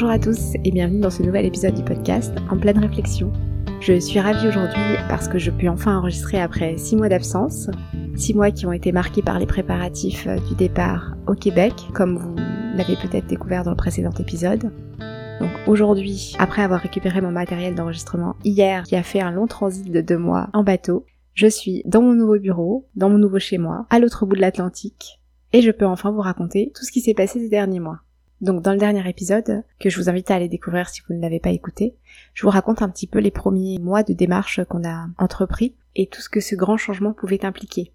Bonjour à tous et bienvenue dans ce nouvel épisode du podcast En pleine réflexion. Je suis ravie aujourd'hui parce que je puis enfin enregistrer après 6 mois d'absence. 6 mois qui ont été marqués par les préparatifs du départ au Québec, comme vous l'avez peut-être découvert dans le précédent épisode. Donc aujourd'hui, après avoir récupéré mon matériel d'enregistrement hier, qui a fait un long transit de deux mois en bateau, je suis dans mon nouveau bureau, dans mon nouveau chez moi, à l'autre bout de l'Atlantique, et je peux enfin vous raconter tout ce qui s'est passé ces derniers mois. Donc dans le dernier épisode, que je vous invite à aller découvrir si vous ne l'avez pas écouté, je vous raconte un petit peu les premiers mois de démarche qu'on a entrepris et tout ce que ce grand changement pouvait impliquer.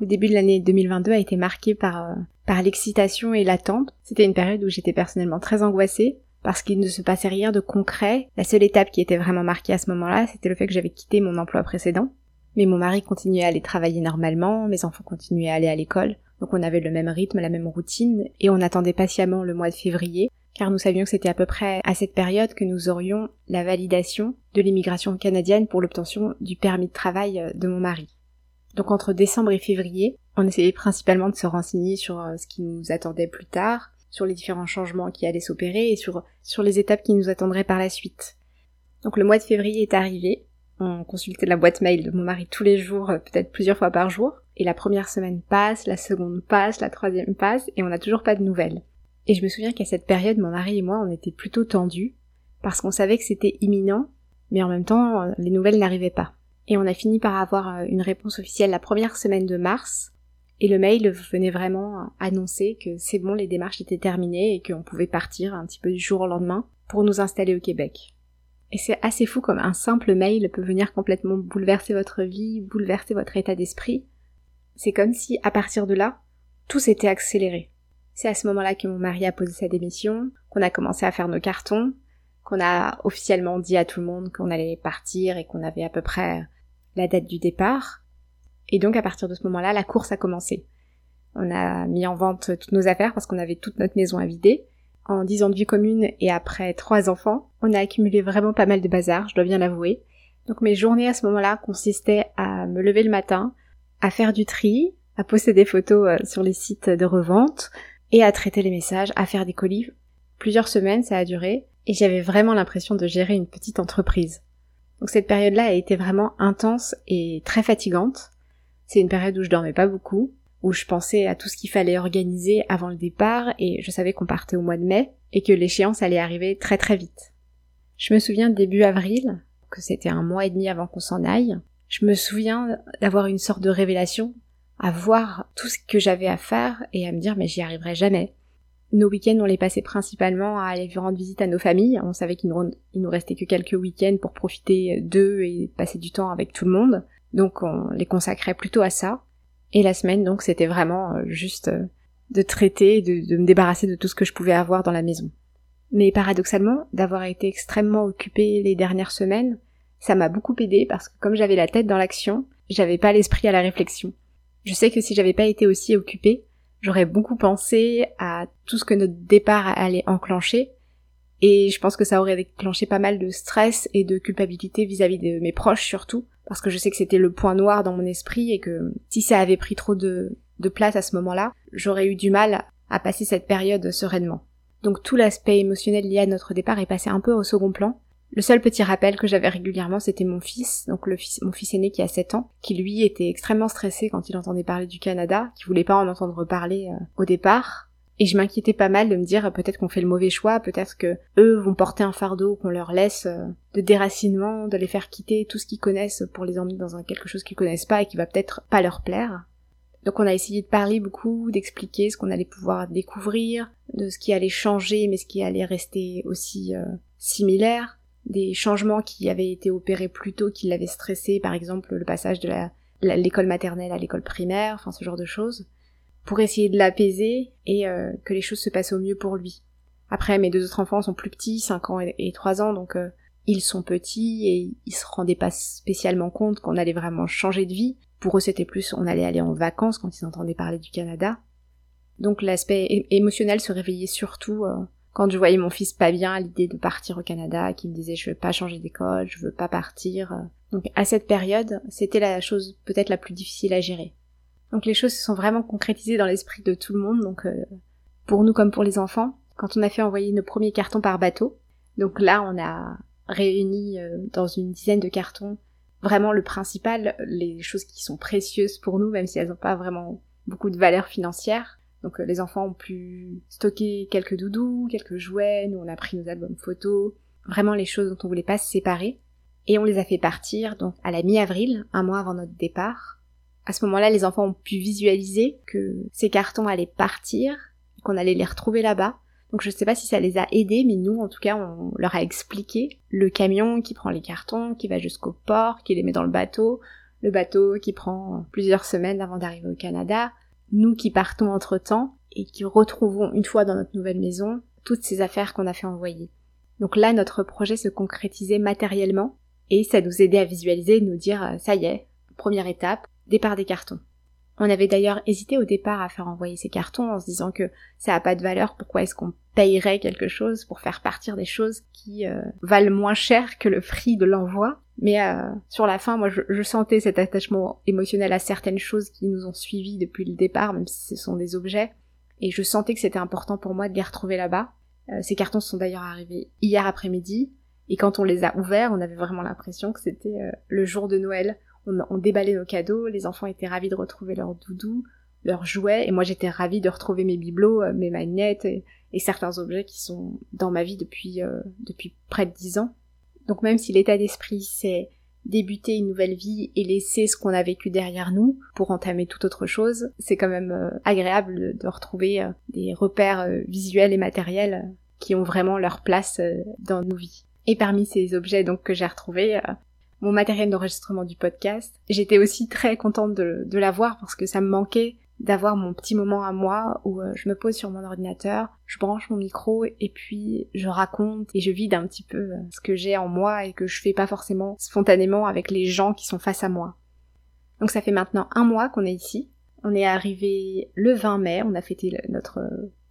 Le début de l'année 2022 a été marqué par, euh, par l'excitation et l'attente. C'était une période où j'étais personnellement très angoissée parce qu'il ne se passait rien de concret. La seule étape qui était vraiment marquée à ce moment-là, c'était le fait que j'avais quitté mon emploi précédent. Mais mon mari continuait à aller travailler normalement, mes enfants continuaient à aller à l'école, donc on avait le même rythme, la même routine, et on attendait patiemment le mois de février, car nous savions que c'était à peu près à cette période que nous aurions la validation de l'immigration canadienne pour l'obtention du permis de travail euh, de mon mari. Donc entre décembre et février, on essayait principalement de se renseigner sur euh, ce qui nous attendait plus tard, sur les différents changements qui allaient s'opérer et sur, sur les étapes qui nous attendraient par la suite. Donc le mois de février est arrivé, on consultait la boîte mail de mon mari tous les jours, euh, peut-être plusieurs fois par jour, et la première semaine passe, la seconde passe, la troisième passe, et on n'a toujours pas de nouvelles. Et je me souviens qu'à cette période, mon mari et moi, on était plutôt tendus, parce qu'on savait que c'était imminent, mais en même temps, euh, les nouvelles n'arrivaient pas. Et on a fini par avoir euh, une réponse officielle la première semaine de mars, et le mail venait vraiment annoncer que c'est bon, les démarches étaient terminées et qu'on pouvait partir un petit peu du jour au lendemain pour nous installer au Québec. Et c'est assez fou comme un simple mail peut venir complètement bouleverser votre vie, bouleverser votre état d'esprit, c'est comme si, à partir de là, tout s'était accéléré. C'est à ce moment-là que mon mari a posé sa démission, qu'on a commencé à faire nos cartons, qu'on a officiellement dit à tout le monde qu'on allait partir et qu'on avait à peu près la date du départ. Et donc à partir de ce moment-là, la course a commencé. On a mis en vente toutes nos affaires parce qu'on avait toute notre maison à vider. En dix ans de vie commune et après trois enfants, on a accumulé vraiment pas mal de bazar, je dois bien l'avouer. Donc mes journées à ce moment-là consistaient à me lever le matin, à faire du tri, à poster des photos euh, sur les sites de revente et à traiter les messages, à faire des colis. Plusieurs semaines ça a duré et j'avais vraiment l'impression de gérer une petite entreprise. Donc cette période-là a été vraiment intense et très fatigante. C'est une période où je dormais pas beaucoup, où je pensais à tout ce qu'il fallait organiser avant le départ et je savais qu'on partait au mois de mai et que l'échéance allait arriver très très vite. Je me souviens début avril, que c'était un mois et demi avant qu'on s'en aille, je me souviens d'avoir une sorte de révélation, à voir tout ce que j'avais à faire et à me dire mais j'y arriverai jamais. Nos week-ends, on les passait principalement à aller rendre visite à nos familles. On savait qu'il nous, nous restait que quelques week-ends pour profiter d'eux et passer du temps avec tout le monde. Donc on les consacrait plutôt à ça. Et la semaine, donc, c'était vraiment euh, juste euh, de traiter, de, de me débarrasser de tout ce que je pouvais avoir dans la maison. Mais paradoxalement, d'avoir été extrêmement occupée les dernières semaines, ça m'a beaucoup aidé parce que comme j'avais la tête dans l'action, j'avais pas l'esprit à la réflexion. Je sais que si j'avais pas été aussi occupée, j'aurais beaucoup pensé à tout ce que notre départ allait enclencher et je pense que ça aurait déclenché pas mal de stress et de culpabilité vis-à-vis de mes proches surtout parce que je sais que c'était le point noir dans mon esprit et que si ça avait pris trop de, place à ce moment-là, j'aurais eu du mal à passer cette période sereinement. Donc tout l'aspect émotionnel lié à notre départ est passé un peu au second plan le seul petit rappel que j'avais régulièrement, c'était mon fils, donc mon fils aîné qui a 7 ans, qui lui était extrêmement stressé quand il entendait parler du Canada, qui voulait pas en entendre parler euh, au départ. Et je m'inquiétais pas mal de me dire peut-être qu'on fait le mauvais choix, peut-être que eux vont porter un fardeau qu'on leur laisse euh, de déracinement, de les faire quitter tout ce qu'ils connaissent pour les emmener dans un quelque chose qu'ils connaissent pas et qui va peut-être pas leur plaire. Donc on a essayé de parler beaucoup, d'expliquer ce qu'on allait pouvoir découvrir, de ce qui allait changer mais ce qui allait rester aussi euh, similaire des changements qui avaient été opérés plus tôt qui l'avaient stressé, par exemple le passage de l'école maternelle à l'école primaire, enfin ce genre de choses, pour essayer de l'apaiser et euh, que les choses se passent au mieux pour lui. Après, mes deux autres enfants sont plus petits, 5 ans et, 3 ans, donc euh, ils sont petits et ils se rendaient pas spécialement compte qu'on allait vraiment changer de vie. Pour eux, c'était plus on allait aller en vacances quand ils entendaient parler du Canada. Donc l'aspect émotionnel se réveillait surtout euh, quand je voyais mon fils pas bien à l'idée de partir au Canada, qui me disait je veux pas changer d'école, je veux pas partir. Donc à cette période, c'était la chose peut-être la plus difficile à gérer. Donc les choses se sont vraiment concrétisées dans l'esprit de tout le monde, donc euh, pour nous comme pour les enfants. quand on a fait envoyer nos premiers cartons par bateau. Donc là, on a réuni euh, dans une dizaine de cartons vraiment le principal, les choses qui sont précieuses pour nous, même si elles n'ont pas vraiment beaucoup de valeur financière. Donc euh, les enfants ont pu stocker quelques doudous, quelques jouets, nous on a pris nos albums photos, vraiment les choses dont on voulait pas se séparer. Et on les a fait partir donc à la mi-avril, un mois avant notre départ. À ce moment-là, les enfants ont pu visualiser que ces cartons allaient partir, qu'on allait les retrouver là-bas. Donc je sais pas si ça les a aidés, mais nous, en tout cas, on leur a expliqué le camion qui prend les cartons, qui va jusqu'au port, qui les met dans le bateau, le bateau qui prend plusieurs semaines avant d'arriver au Canada, nous qui partons entre temps et qui retrouvons une fois dans notre nouvelle maison toutes ces affaires qu'on a fait envoyer. Donc là, notre projet se concrétisait matériellement et ça nous aidait à visualiser nous dire euh, ça y est, première étape, départ des cartons. On avait d'ailleurs hésité au départ à faire envoyer ces cartons en se disant que ça n'a pas de valeur, pourquoi est-ce qu'on payerait quelque chose pour faire partir des choses qui euh, valent moins cher que le prix de l'envoi. Mais euh, sur la fin, moi, je, sentais cet attachement émotionnel à certaines choses qui nous ont suivis depuis le départ, même si ce sont des objets. Et je sentais que c'était important pour moi de les retrouver là-bas. Euh, ces cartons sont d'ailleurs arrivés hier après-midi. Et quand on les a ouverts, on avait vraiment l'impression que c'était le jour de Noël on, déballait nos cadeaux, les enfants étaient ravis de retrouver leurs doudous, leurs jouets, et moi j'étais ravie de retrouver mes bibelots, euh, mes magnettes et, certains objets qui sont dans ma vie depuis, euh, depuis près de dix ans. Donc même si l'état d'esprit c'est débuter une nouvelle vie et laisser ce qu'on a vécu derrière nous pour entamer toute autre chose, c'est quand même euh, agréable de, retrouver des repères visuels et matériels qui ont vraiment leur place dans nos vies. Et parmi ces objets donc que j'ai retrouvés, mon matériel d'enregistrement du podcast. J'étais aussi très contente de, l'avoir parce que ça me manquait d'avoir mon petit moment à moi où euh, je me pose sur mon ordinateur, je branche mon micro et puis je raconte et je vide un petit peu euh, ce que j'ai en moi et que je fais pas forcément spontanément avec les gens qui sont face à moi. Donc ça fait maintenant un mois qu'on est ici. On est arrivé le 20 mai, on a fêté notre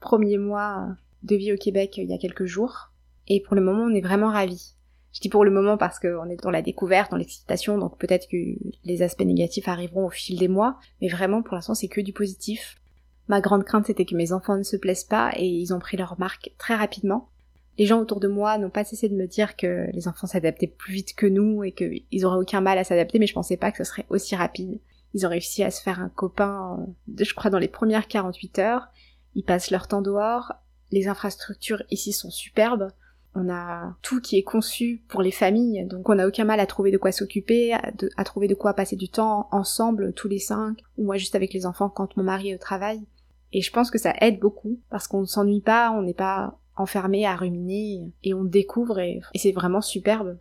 premier mois de vie au Québec il y a quelques jours. Et pour le moment, on est vraiment ravis. Je dis pour le moment parce qu'on est dans la découverte, dans l'excitation, donc peut-être que les aspects négatifs arriveront au fil des mois, mais vraiment pour l'instant c'est que du positif. Ma grande crainte c'était que mes enfants ne se plaisent pas et ils ont pris leur marque très rapidement. Les gens autour de moi n'ont pas cessé de me dire que les enfants s'adaptaient plus vite que nous et qu'ils auraient aucun mal à s'adapter, mais je pensais pas que ce serait aussi rapide. Ils ont réussi à se faire un copain, je crois, dans les premières 48 heures. Ils passent leur temps dehors. Les infrastructures ici sont superbes on a tout qui est conçu pour les familles, donc on n'a aucun mal à trouver de quoi s'occuper, à, trouver de quoi passer du temps ensemble, tous les cinq, ou moi juste avec les enfants quand mon mari est au travail. Et je pense que ça aide beaucoup, parce qu'on ne s'ennuie pas, on n'est pas enfermé à ruminer, et on découvre, et, c'est vraiment superbe.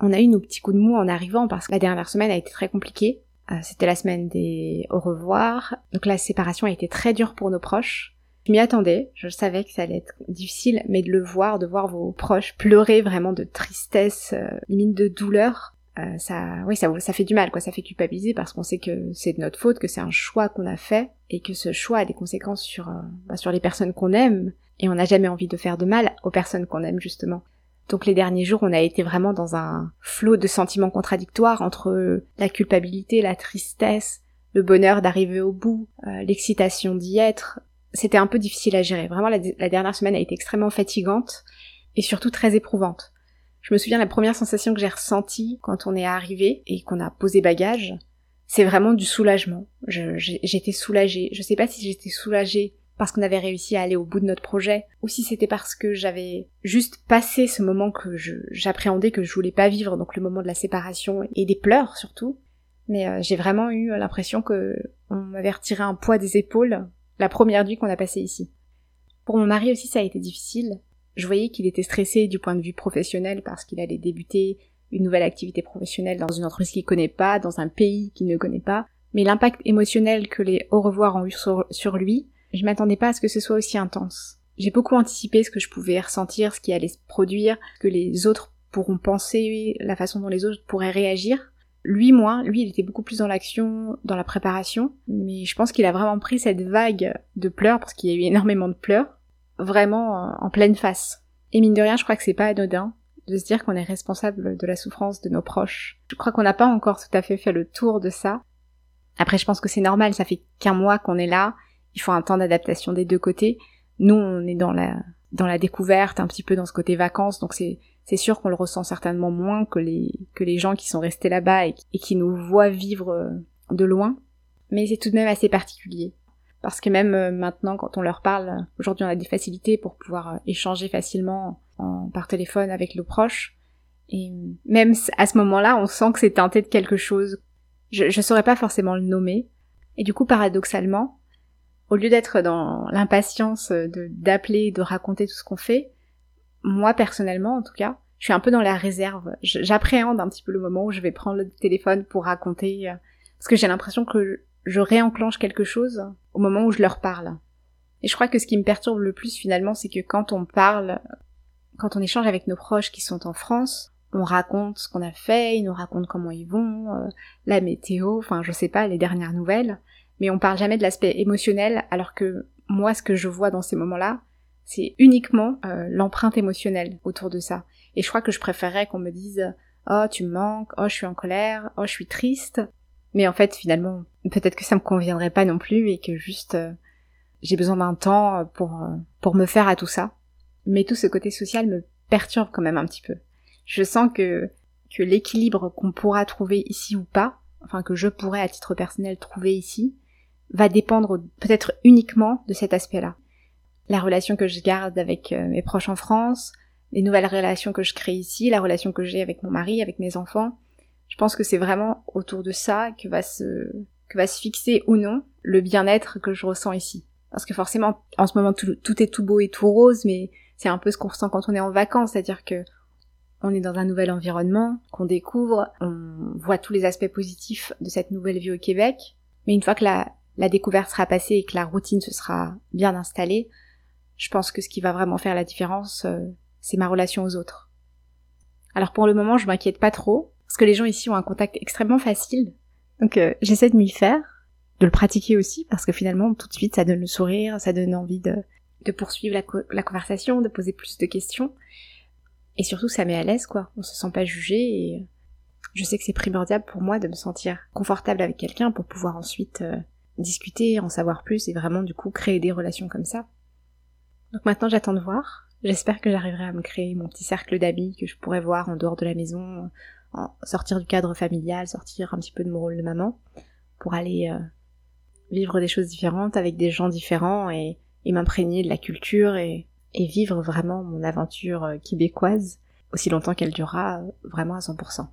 On a eu nos petits coups de mou en arrivant, parce que la dernière semaine a été très compliquée. Euh, c'était la semaine des au revoir, donc la séparation a été très dure pour nos proches. Je m'y attendais, je savais que ça allait être difficile, mais de le voir, de voir vos proches pleurer vraiment de tristesse, euh, limite de douleur, euh, ça, oui, ça, fait du mal, quoi. Ça fait culpabiliser parce qu'on sait que c'est de notre faute, que c'est un choix qu'on a fait et que ce choix a des conséquences sur, euh, bah, sur les personnes qu'on aime. Et on n'a jamais envie de faire de mal aux personnes qu'on aime justement. Donc les derniers jours, on a été vraiment dans un flot de sentiments contradictoires entre la culpabilité, la tristesse, le bonheur d'arriver au bout, l'excitation d'y être, c'était un peu difficile à gérer. Vraiment, la, dernière semaine a été extrêmement fatigante et surtout très éprouvante. Je me souviens la première sensation que j'ai ressentie quand on est arrivé et qu'on a posé bagage, c'est vraiment du soulagement. J'étais soulagée. Je sais pas si j'étais soulagée parce qu'on avait réussi à aller au bout de notre projet, ou si c'était parce que j'avais juste passé ce moment que j'appréhendais, que je voulais pas vivre, donc le moment de la séparation et des pleurs surtout. Mais euh, j'ai vraiment eu l'impression que on m'avait retiré un poids des épaules la première nuit qu'on a passée ici. Pour mon mari aussi ça a été difficile. Je voyais qu'il était stressé du point de vue professionnel parce qu'il allait débuter une nouvelle activité professionnelle dans une entreprise qu'il connaît pas, dans un pays qu'il ne connaît pas. Mais l'impact émotionnel que les au revoir ont eu sur, lui, je m'attendais pas à ce que ce soit aussi intense. J'ai beaucoup anticipé ce que je pouvais ressentir, ce qui allait se produire, que les autres pourront penser, la façon dont les autres pourraient réagir. Lui, moins, lui, il était beaucoup plus dans l'action, dans la préparation, mais je pense qu'il a vraiment pris cette vague de pleurs, parce qu'il y a eu énormément de pleurs, vraiment en pleine face. Et mine de rien, je crois que c'est pas anodin de se dire qu'on est responsable de la souffrance de nos proches. Je crois qu'on n'a pas encore tout à fait fait le tour de ça. Après, je pense que c'est normal, ça fait qu'un mois qu'on est là, il faut un temps d'adaptation des deux côtés. Nous, on est dans la dans la découverte, un petit peu dans ce côté vacances, donc c'est c'est sûr qu'on le ressent certainement moins que les que les gens qui sont restés là-bas et, qui nous voient vivre euh, de loin, mais c'est tout de même assez particulier. Parce que même euh, maintenant quand on leur parle, aujourd'hui on a des facilités pour pouvoir euh, échanger facilement par téléphone avec nos proches. Et même à ce moment-là, on sent que c'est teinté de quelque chose. Je je saurais pas forcément le nommer. Et du coup paradoxalement, au lieu d'être dans l'impatience de d'appeler, de raconter tout ce qu'on fait, moi personnellement en tout cas, je suis un peu dans la réserve. J'appréhende un petit peu le moment où je vais prendre le téléphone pour raconter, euh, parce que j'ai l'impression que je réenclenche quelque chose au moment où je leur parle. Et je crois que ce qui me perturbe le plus finalement, c'est que quand on parle, quand on échange avec nos proches qui sont en France, on raconte ce qu'on a fait, ils nous racontent comment ils vont, euh, la météo, enfin je sais pas, les dernières nouvelles, mais on parle jamais de l'aspect émotionnel, alors que moi ce que je vois dans ces moments-là, c'est uniquement euh, l'empreinte émotionnelle autour de ça. Et je crois que je préférerais qu'on me dise oh tu me manques, oh je suis en colère, oh je suis triste. Mais en fait finalement peut-être que ça me conviendrait pas non plus et que juste euh, j'ai besoin d'un temps pour euh, pour me faire à tout ça. Mais tout ce côté social me perturbe quand même un petit peu. Je sens que que l'équilibre qu'on pourra trouver ici ou pas, enfin que je pourrais à titre personnel trouver ici, va dépendre peut-être uniquement de cet aspect-là la relation que je garde avec euh, mes proches en France, les nouvelles relations que je crée ici, la relation que j'ai avec mon mari, avec mes enfants. Je pense que c'est vraiment autour de ça que va se que va se fixer ou non le bien-être que je ressens ici. Parce que forcément, en ce moment, tout, tout est tout beau et tout rose, mais c'est un peu ce qu'on ressent quand on est en vacances, c'est-à-dire que on est dans un nouvel environnement, qu'on découvre, on voit tous les aspects positifs de cette nouvelle vie au Québec, mais une fois que la, la découverte sera passée et que la routine se sera bien installée, je pense que ce qui va vraiment faire la différence, euh, c'est ma relation aux autres. Alors pour le moment, je m'inquiète pas trop, parce que les gens ici ont un contact extrêmement facile. Donc euh, j'essaie de m'y faire, de le pratiquer aussi, parce que finalement, tout de suite, ça donne le sourire, ça donne envie de, poursuivre la, conversation, de poser plus de questions. Et surtout, ça met à l'aise, quoi. On se sent pas jugé et je sais que c'est primordial pour moi de me sentir confortable avec quelqu'un pour pouvoir ensuite euh, discuter, en savoir plus et vraiment du coup créer des relations comme ça. Donc maintenant j'attends de voir. J'espère que j'arriverai à me créer mon petit cercle d'amis que je pourrais voir en dehors de la maison, sortir du cadre familial, sortir un petit peu de mon rôle de maman, pour aller euh, vivre des choses différentes avec des gens différents et, m'imprégner de la culture et, vivre vraiment mon aventure euh, québécoise aussi longtemps qu'elle durera euh, vraiment à 100%.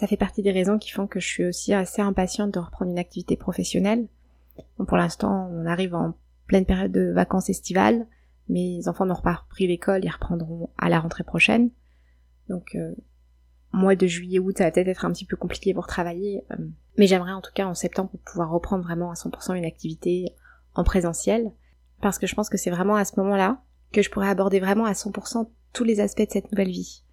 Ça fait partie des raisons qui font que je suis aussi assez impatiente de reprendre une activité professionnelle. pour l'instant, on arrive en pleine période de vacances estivales. Mes enfants n'ont pas repris l'école, ils reprendront à la rentrée prochaine. Donc, euh, mois de juillet-août, ça va peut-être être un petit peu compliqué pour travailler. Euh, mais j'aimerais en tout cas en septembre pouvoir reprendre vraiment à 100% une activité en présentiel. Parce que je pense que c'est vraiment à ce moment-là que je pourrais aborder vraiment à 100% tous les aspects de cette nouvelle vie.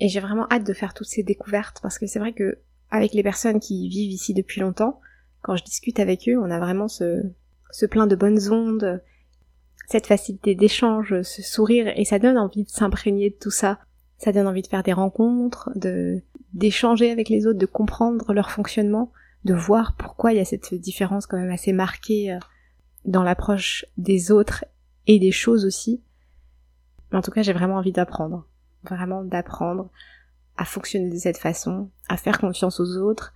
Et j'ai vraiment hâte de faire toutes ces découvertes parce que c'est vrai que avec les personnes qui vivent ici depuis longtemps, quand je discute avec eux, on a vraiment ce, ce plein de bonnes ondes, cette facilité d'échange, ce sourire, et ça donne envie de s'imprégner de tout ça. Ça donne envie de faire des rencontres, de d'échanger avec les autres, de comprendre leur fonctionnement, de voir pourquoi il y a cette différence quand même assez marquée euh, dans l'approche des autres et des choses aussi. En tout cas, j'ai vraiment envie d'apprendre. Vraiment d'apprendre à fonctionner de cette façon, à faire confiance aux autres,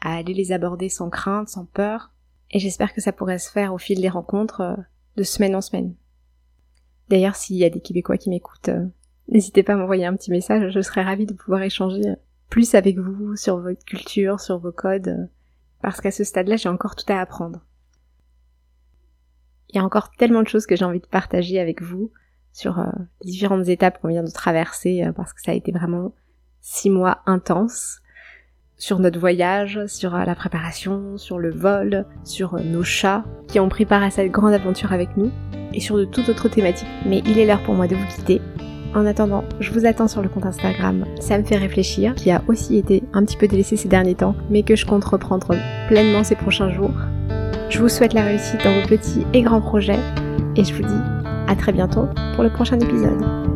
à aller les aborder sans crainte, sans peur, et j'espère que ça pourrait se faire au fil des rencontres euh, de semaine en semaine. D'ailleurs, s'il y a des Québécois qui m'écoutent, euh, n'hésitez pas à m'envoyer un petit message, je serais ravie de pouvoir échanger plus avec vous sur votre culture, sur vos codes, euh, parce qu'à ce stade-là, j'ai encore tout à apprendre. Il y a encore tellement de choses que j'ai envie de partager avec vous sur les différentes étapes qu'on vient de traverser, parce que ça a été vraiment six mois intenses sur notre voyage, sur euh, la préparation, sur le vol, sur euh, nos chats qui ont pris part à cette grande aventure avec nous, et sur de toutes autres thématiques. Mais il est l'heure pour moi de vous quitter. En attendant, je vous attends sur le compte Instagram Ça me fait réfléchir, qui a aussi été un petit peu délaissé ces derniers temps, mais que je compte reprendre pleinement ces prochains jours. Je vous souhaite la réussite dans vos petits et grands projets, et je vous dis à très bientôt pour le prochain épisode.